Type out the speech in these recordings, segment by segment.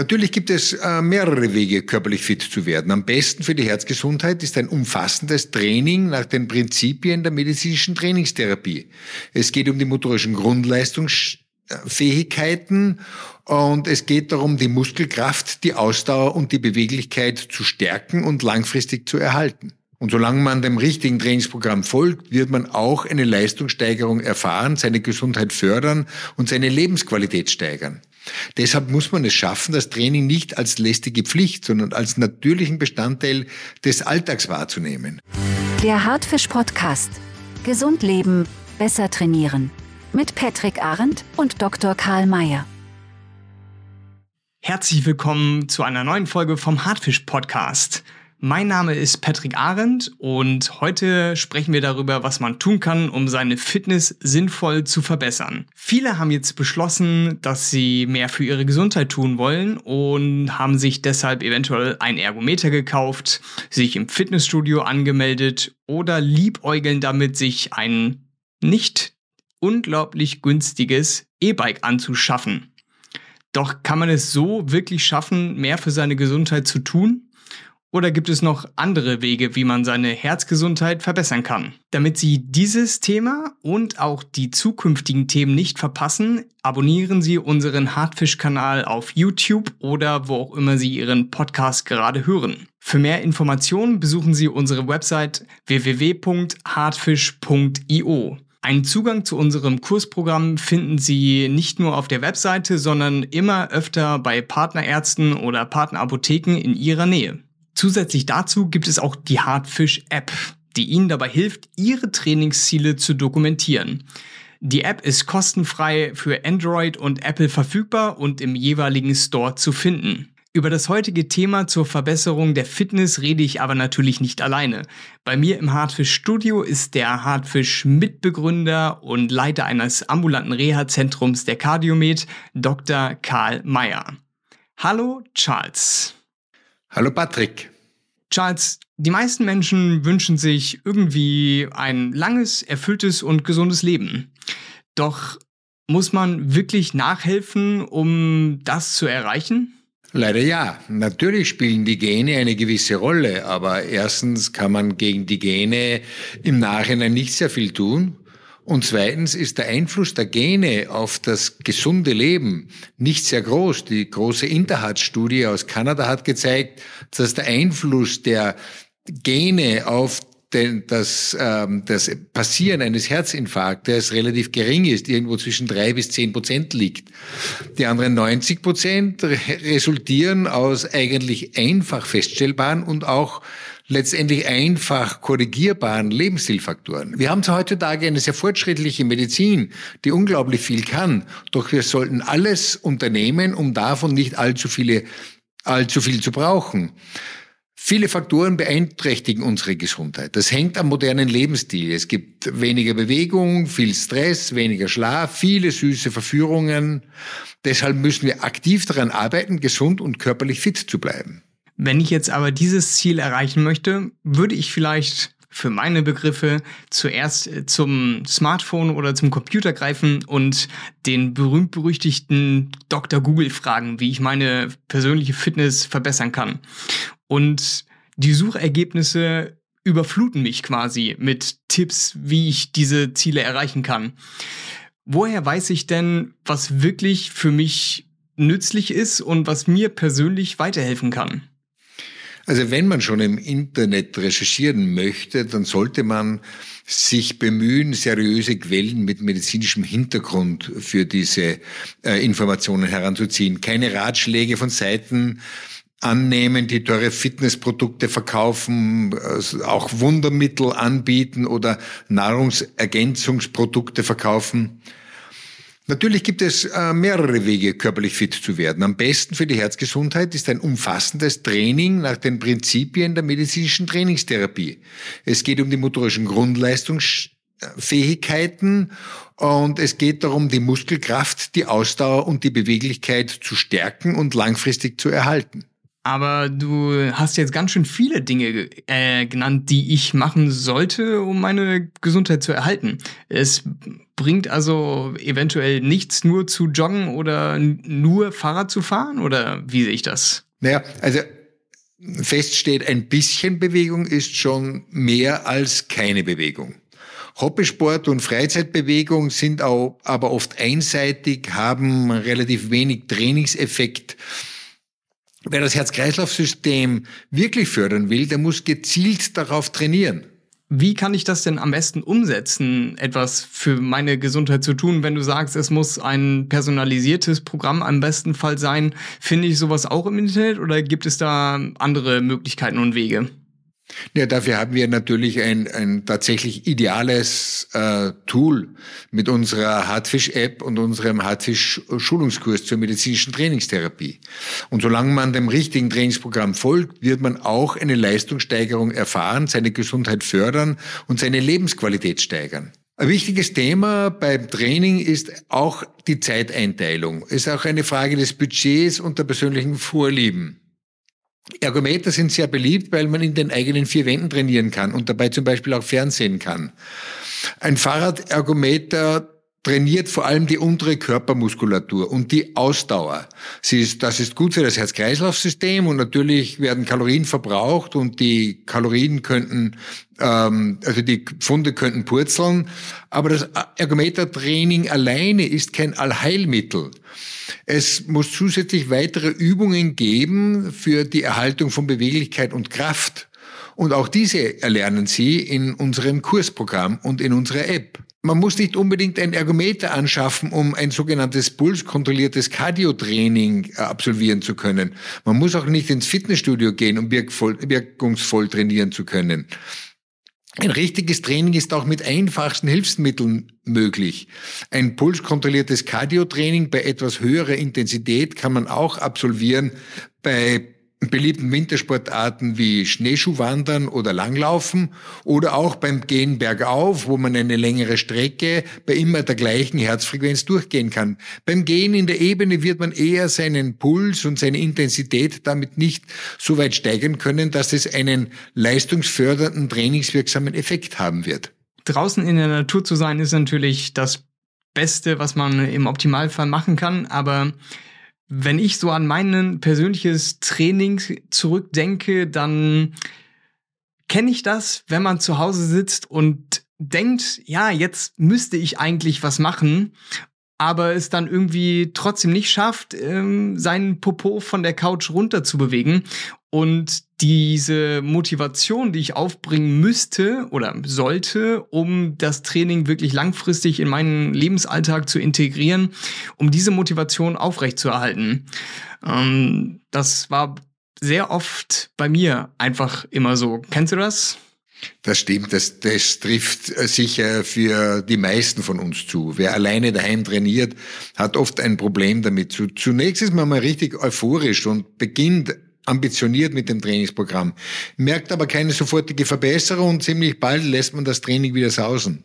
Natürlich gibt es äh, mehrere Wege, körperlich fit zu werden. Am besten für die Herzgesundheit ist ein umfassendes Training nach den Prinzipien der medizinischen Trainingstherapie. Es geht um die motorischen Grundleistungsfähigkeiten und es geht darum, die Muskelkraft, die Ausdauer und die Beweglichkeit zu stärken und langfristig zu erhalten. Und solange man dem richtigen Trainingsprogramm folgt, wird man auch eine Leistungssteigerung erfahren, seine Gesundheit fördern und seine Lebensqualität steigern. Deshalb muss man es schaffen, das Training nicht als lästige Pflicht, sondern als natürlichen Bestandteil des Alltags wahrzunehmen. Der Hartfisch Podcast. Gesund leben, besser trainieren. Mit Patrick Arendt und Dr. Karl Mayer. Herzlich willkommen zu einer neuen Folge vom Hartfisch Podcast. Mein Name ist Patrick Arendt und heute sprechen wir darüber, was man tun kann, um seine Fitness sinnvoll zu verbessern. Viele haben jetzt beschlossen, dass sie mehr für ihre Gesundheit tun wollen und haben sich deshalb eventuell ein Ergometer gekauft, sich im Fitnessstudio angemeldet oder liebäugeln damit, sich ein nicht unglaublich günstiges E-Bike anzuschaffen. Doch kann man es so wirklich schaffen, mehr für seine Gesundheit zu tun? Oder gibt es noch andere Wege, wie man seine Herzgesundheit verbessern kann? Damit Sie dieses Thema und auch die zukünftigen Themen nicht verpassen, abonnieren Sie unseren Hartfisch-Kanal auf YouTube oder wo auch immer Sie Ihren Podcast gerade hören. Für mehr Informationen besuchen Sie unsere Website www.hartfisch.io. Einen Zugang zu unserem Kursprogramm finden Sie nicht nur auf der Webseite, sondern immer öfter bei Partnerärzten oder Partnerapotheken in Ihrer Nähe. Zusätzlich dazu gibt es auch die Hardfish App, die Ihnen dabei hilft, Ihre Trainingsziele zu dokumentieren. Die App ist kostenfrei für Android und Apple verfügbar und im jeweiligen Store zu finden. Über das heutige Thema zur Verbesserung der Fitness rede ich aber natürlich nicht alleine. Bei mir im Hardfish Studio ist der Hardfish Mitbegründer und Leiter eines ambulanten Reha-Zentrums der Cardiomed, Dr. Karl Mayer. Hallo Charles. Hallo Patrick. Charles, die meisten Menschen wünschen sich irgendwie ein langes, erfülltes und gesundes Leben. Doch muss man wirklich nachhelfen, um das zu erreichen? Leider ja. Natürlich spielen die Gene eine gewisse Rolle, aber erstens kann man gegen die Gene im Nachhinein nicht sehr viel tun. Und zweitens ist der Einfluss der Gene auf das gesunde Leben nicht sehr groß. Die große Interheart-Studie aus Kanada hat gezeigt, dass der Einfluss der Gene auf den, das, ähm, das Passieren eines Herzinfarktes relativ gering ist, irgendwo zwischen drei bis zehn Prozent liegt. Die anderen 90 Prozent resultieren aus eigentlich einfach feststellbaren und auch letztendlich einfach korrigierbaren Lebensstilfaktoren. Wir haben heutzutage eine sehr fortschrittliche Medizin, die unglaublich viel kann. Doch wir sollten alles unternehmen, um davon nicht allzu viele, allzu viel zu brauchen. Viele Faktoren beeinträchtigen unsere Gesundheit. Das hängt am modernen Lebensstil. Es gibt weniger Bewegung, viel Stress, weniger Schlaf, viele süße Verführungen. Deshalb müssen wir aktiv daran arbeiten, gesund und körperlich fit zu bleiben. Wenn ich jetzt aber dieses Ziel erreichen möchte, würde ich vielleicht für meine Begriffe zuerst äh, zum Smartphone oder zum Computer greifen und den berühmt-berüchtigten Dr. Google fragen, wie ich meine persönliche Fitness verbessern kann. Und die Suchergebnisse überfluten mich quasi mit Tipps, wie ich diese Ziele erreichen kann. Woher weiß ich denn, was wirklich für mich nützlich ist und was mir persönlich weiterhelfen kann? Also wenn man schon im Internet recherchieren möchte, dann sollte man sich bemühen, seriöse Quellen mit medizinischem Hintergrund für diese äh, Informationen heranzuziehen. Keine Ratschläge von Seiten annehmen, die teure Fitnessprodukte verkaufen, äh, auch Wundermittel anbieten oder Nahrungsergänzungsprodukte verkaufen. Natürlich gibt es äh, mehrere Wege, körperlich fit zu werden. Am besten für die Herzgesundheit ist ein umfassendes Training nach den Prinzipien der medizinischen Trainingstherapie. Es geht um die motorischen Grundleistungsfähigkeiten und es geht darum, die Muskelkraft, die Ausdauer und die Beweglichkeit zu stärken und langfristig zu erhalten. Aber du hast jetzt ganz schön viele Dinge äh, genannt, die ich machen sollte, um meine Gesundheit zu erhalten. Es bringt also eventuell nichts nur zu joggen oder nur Fahrrad zu fahren oder wie sehe ich das? Naja, also feststeht, ein bisschen Bewegung ist schon mehr als keine Bewegung. Hobbysport und Freizeitbewegung sind auch aber oft einseitig, haben relativ wenig Trainingseffekt Wer das Herz-Kreislauf-System wirklich fördern will, der muss gezielt darauf trainieren. Wie kann ich das denn am besten umsetzen, etwas für meine Gesundheit zu tun, wenn du sagst, es muss ein personalisiertes Programm am besten Fall sein? Finde ich sowas auch im Internet oder gibt es da andere Möglichkeiten und Wege? Ja, dafür haben wir natürlich ein, ein tatsächlich ideales äh, Tool mit unserer Hartfisch-App und unserem Hartfisch-Schulungskurs zur medizinischen Trainingstherapie. Und solange man dem richtigen Trainingsprogramm folgt, wird man auch eine Leistungssteigerung erfahren, seine Gesundheit fördern und seine Lebensqualität steigern. Ein wichtiges Thema beim Training ist auch die Zeiteinteilung. Ist auch eine Frage des Budgets und der persönlichen Vorlieben. Ergometer sind sehr beliebt, weil man in den eigenen vier Wänden trainieren kann und dabei zum Beispiel auch Fernsehen kann. Ein Fahrradergometer trainiert vor allem die untere Körpermuskulatur und die Ausdauer. Sie ist, das ist gut für das Herz-Kreislauf-System und natürlich werden Kalorien verbraucht und die Kalorien könnten, ähm, also die Funde könnten purzeln. Aber das Ergometer-Training alleine ist kein Allheilmittel. Es muss zusätzlich weitere Übungen geben für die Erhaltung von Beweglichkeit und Kraft. Und auch diese erlernen Sie in unserem Kursprogramm und in unserer App. Man muss nicht unbedingt ein Ergometer anschaffen, um ein sogenanntes pulskontrolliertes Cardio-Training äh, absolvieren zu können. Man muss auch nicht ins Fitnessstudio gehen, um wirkungsvoll trainieren zu können. Ein richtiges Training ist auch mit einfachsten Hilfsmitteln möglich. Ein pulskontrolliertes Cardio-Training bei etwas höherer Intensität kann man auch absolvieren bei beliebten Wintersportarten wie Schneeschuhwandern oder Langlaufen oder auch beim Gehen bergauf, wo man eine längere Strecke bei immer der gleichen Herzfrequenz durchgehen kann. Beim Gehen in der Ebene wird man eher seinen Puls und seine Intensität damit nicht so weit steigern können, dass es einen leistungsfördernden, trainingswirksamen Effekt haben wird. Draußen in der Natur zu sein ist natürlich das Beste, was man im Optimalfall machen kann, aber wenn ich so an mein persönliches Training zurückdenke, dann kenne ich das, wenn man zu Hause sitzt und denkt, ja, jetzt müsste ich eigentlich was machen, aber es dann irgendwie trotzdem nicht schafft, ähm, seinen Popo von der Couch runter zu bewegen. Und diese Motivation, die ich aufbringen müsste oder sollte, um das Training wirklich langfristig in meinen Lebensalltag zu integrieren, um diese Motivation aufrechtzuerhalten. Ähm, das war sehr oft bei mir einfach immer so. Kennst du das? Das stimmt, das, das trifft sicher für die meisten von uns zu. Wer alleine daheim trainiert, hat oft ein Problem damit. Zunächst ist man mal richtig euphorisch und beginnt ambitioniert mit dem Trainingsprogramm, merkt aber keine sofortige Verbesserung und ziemlich bald lässt man das Training wieder sausen.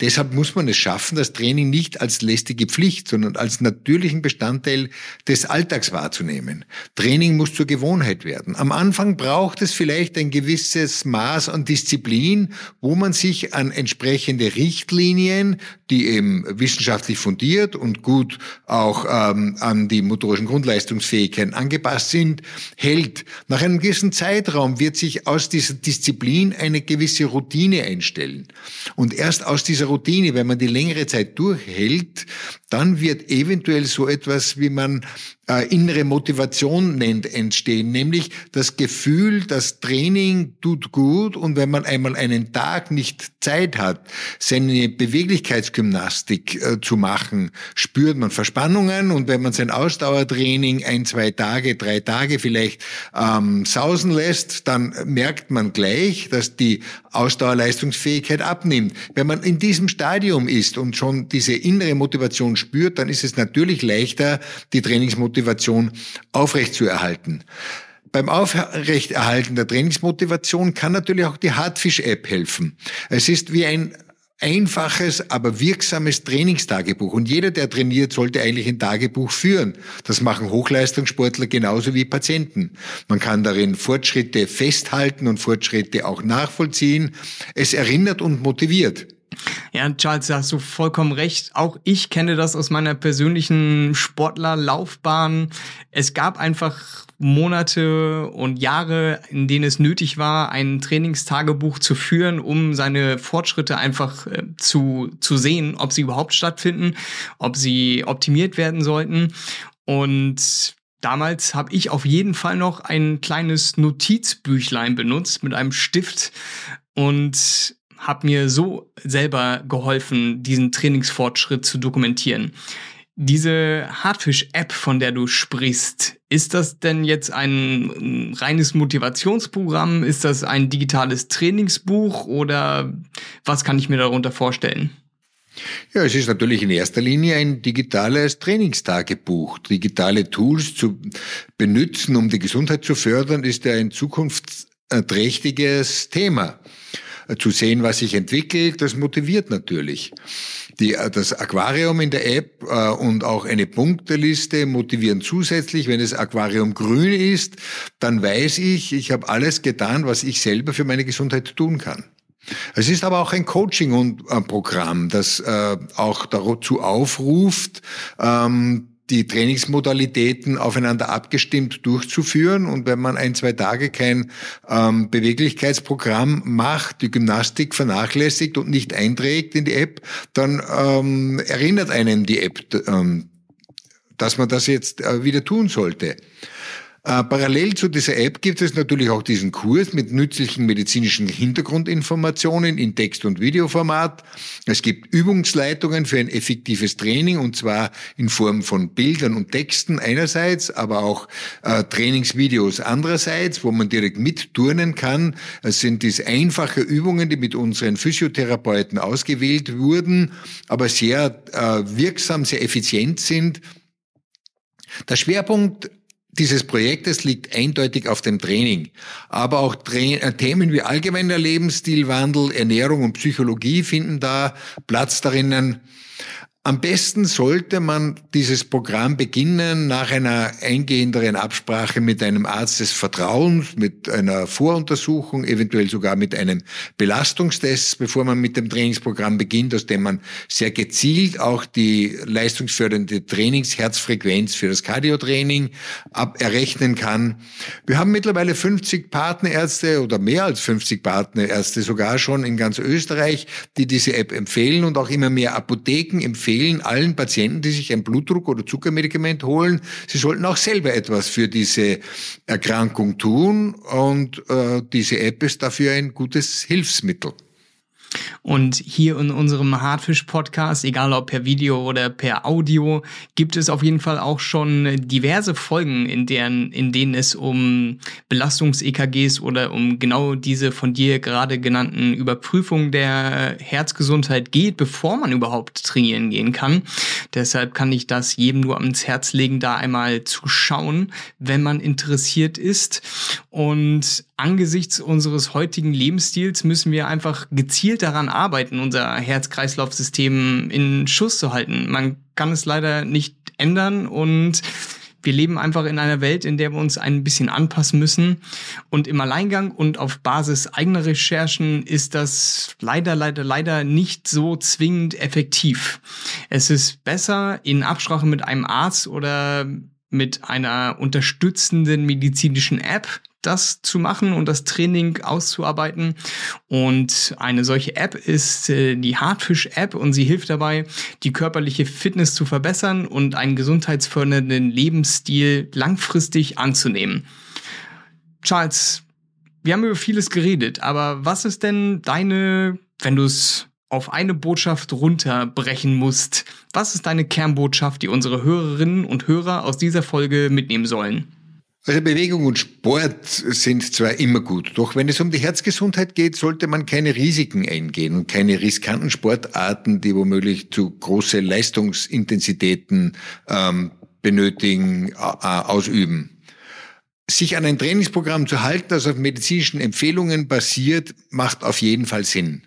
Deshalb muss man es schaffen, das Training nicht als lästige Pflicht, sondern als natürlichen Bestandteil des Alltags wahrzunehmen. Training muss zur Gewohnheit werden. Am Anfang braucht es vielleicht ein gewisses Maß an Disziplin, wo man sich an entsprechende Richtlinien, die eben wissenschaftlich fundiert und gut auch ähm, an die motorischen Grundleistungsfähigkeiten angepasst sind, hält. Nach einem gewissen Zeitraum wird sich aus dieser Disziplin eine gewisse Routine einstellen. Und erst aus aus dieser Routine, wenn man die längere Zeit durchhält, dann wird eventuell so etwas, wie man äh, innere Motivation nennt, entstehen, nämlich das Gefühl, das Training tut gut und wenn man einmal einen Tag nicht Zeit hat, seine Beweglichkeitsgymnastik äh, zu machen, spürt man Verspannungen und wenn man sein Ausdauertraining ein, zwei Tage, drei Tage vielleicht ähm, sausen lässt, dann merkt man gleich, dass die Ausdauerleistungsfähigkeit abnimmt. Wenn man in diesem Stadium ist und schon diese innere Motivation spürt, dann ist es natürlich leichter, die Trainingsmotivation aufrechtzuerhalten. Beim Aufrechterhalten der Trainingsmotivation kann natürlich auch die Hartfisch-App helfen. Es ist wie ein einfaches, aber wirksames Trainingstagebuch. Und jeder, der trainiert, sollte eigentlich ein Tagebuch führen. Das machen Hochleistungssportler genauso wie Patienten. Man kann darin Fortschritte festhalten und Fortschritte auch nachvollziehen. Es erinnert und motiviert. Ja, Charles, da hast du vollkommen recht. Auch ich kenne das aus meiner persönlichen Sportlerlaufbahn. Es gab einfach Monate und Jahre, in denen es nötig war, ein Trainingstagebuch zu führen, um seine Fortschritte einfach äh, zu, zu sehen, ob sie überhaupt stattfinden, ob sie optimiert werden sollten. Und Damals habe ich auf jeden Fall noch ein kleines Notizbüchlein benutzt mit einem Stift und habe mir so selber geholfen, diesen Trainingsfortschritt zu dokumentieren. Diese Hardfish-App, von der du sprichst, ist das denn jetzt ein reines Motivationsprogramm? Ist das ein digitales Trainingsbuch oder was kann ich mir darunter vorstellen? Ja, es ist natürlich in erster Linie ein digitales Trainingstagebuch. Digitale Tools zu benutzen, um die Gesundheit zu fördern, ist ja ein zukunftsträchtiges Thema zu sehen, was sich entwickelt, das motiviert natürlich. Die, äh, das Aquarium in der App äh, und auch eine Punkteliste motivieren zusätzlich. Wenn das Aquarium grün ist, dann weiß ich, ich habe alles getan, was ich selber für meine Gesundheit tun kann. Es ist aber auch ein Coaching und ein Programm, das äh, auch dazu aufruft, ähm, die Trainingsmodalitäten aufeinander abgestimmt durchzuführen. Und wenn man ein, zwei Tage kein ähm, Beweglichkeitsprogramm macht, die Gymnastik vernachlässigt und nicht einträgt in die App, dann ähm, erinnert einen die App, ähm, dass man das jetzt äh, wieder tun sollte. Äh, parallel zu dieser App gibt es natürlich auch diesen Kurs mit nützlichen medizinischen Hintergrundinformationen in Text- und Videoformat. Es gibt Übungsleitungen für ein effektives Training und zwar in Form von Bildern und Texten einerseits, aber auch äh, Trainingsvideos andererseits, wo man direkt mitturnen kann. Es sind diese einfache Übungen, die mit unseren Physiotherapeuten ausgewählt wurden, aber sehr äh, wirksam, sehr effizient sind. Der Schwerpunkt dieses Projektes liegt eindeutig auf dem Training. Aber auch Tra äh, Themen wie allgemeiner Lebensstilwandel, Ernährung und Psychologie finden da Platz darinnen. Am besten sollte man dieses Programm beginnen nach einer eingehenderen Absprache mit einem Arzt des Vertrauens, mit einer Voruntersuchung, eventuell sogar mit einem Belastungstest, bevor man mit dem Trainingsprogramm beginnt, aus dem man sehr gezielt auch die leistungsfördernde Trainingsherzfrequenz für das Cardiotraining errechnen kann. Wir haben mittlerweile 50 Partnerärzte oder mehr als 50 Partnerärzte sogar schon in ganz Österreich, die diese App empfehlen und auch immer mehr Apotheken empfehlen empfehlen allen Patienten, die sich ein Blutdruck- oder Zuckermedikament holen, sie sollten auch selber etwas für diese Erkrankung tun und äh, diese App ist dafür ein gutes Hilfsmittel. Und hier in unserem Hardfish-Podcast, egal ob per Video oder per Audio, gibt es auf jeden Fall auch schon diverse Folgen, in, deren, in denen es um Belastungs-EKGs oder um genau diese von dir gerade genannten Überprüfungen der Herzgesundheit geht, bevor man überhaupt trainieren gehen kann. Deshalb kann ich das jedem nur ans Herz legen, da einmal zu schauen, wenn man interessiert ist. Und angesichts unseres heutigen Lebensstils müssen wir einfach gezielt daran arbeiten, unser Herz-Kreislauf-System in Schuss zu halten. Man kann es leider nicht ändern und wir leben einfach in einer Welt, in der wir uns ein bisschen anpassen müssen. Und im Alleingang und auf Basis eigener Recherchen ist das leider, leider, leider nicht so zwingend effektiv. Es ist besser, in Absprache mit einem Arzt oder mit einer unterstützenden medizinischen App das zu machen und das Training auszuarbeiten. Und eine solche App ist äh, die Hardfish-App und sie hilft dabei, die körperliche Fitness zu verbessern und einen gesundheitsfördernden Lebensstil langfristig anzunehmen. Charles, wir haben über vieles geredet, aber was ist denn deine, wenn du es auf eine Botschaft runterbrechen musst, was ist deine Kernbotschaft, die unsere Hörerinnen und Hörer aus dieser Folge mitnehmen sollen? Also Bewegung und Sport sind zwar immer gut, doch wenn es um die Herzgesundheit geht, sollte man keine Risiken eingehen und keine riskanten Sportarten, die womöglich zu große Leistungsintensitäten ähm, benötigen, ausüben. Sich an ein Trainingsprogramm zu halten, das auf medizinischen Empfehlungen basiert, macht auf jeden Fall Sinn.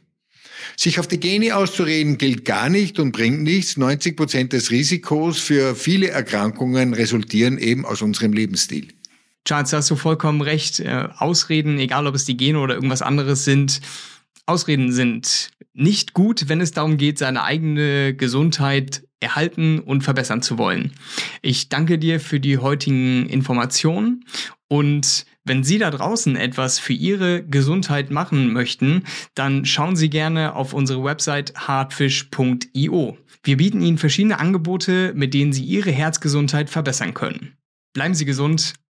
Sich auf die Gene auszureden gilt gar nicht und bringt nichts. 90 Prozent des Risikos für viele Erkrankungen resultieren eben aus unserem Lebensstil. Charles, da hast du vollkommen recht. Äh, Ausreden, egal ob es die Gene oder irgendwas anderes sind, Ausreden sind nicht gut, wenn es darum geht, seine eigene Gesundheit erhalten und verbessern zu wollen. Ich danke dir für die heutigen Informationen und wenn Sie da draußen etwas für Ihre Gesundheit machen möchten, dann schauen Sie gerne auf unsere Website hardfish.io. Wir bieten Ihnen verschiedene Angebote, mit denen Sie Ihre Herzgesundheit verbessern können. Bleiben Sie gesund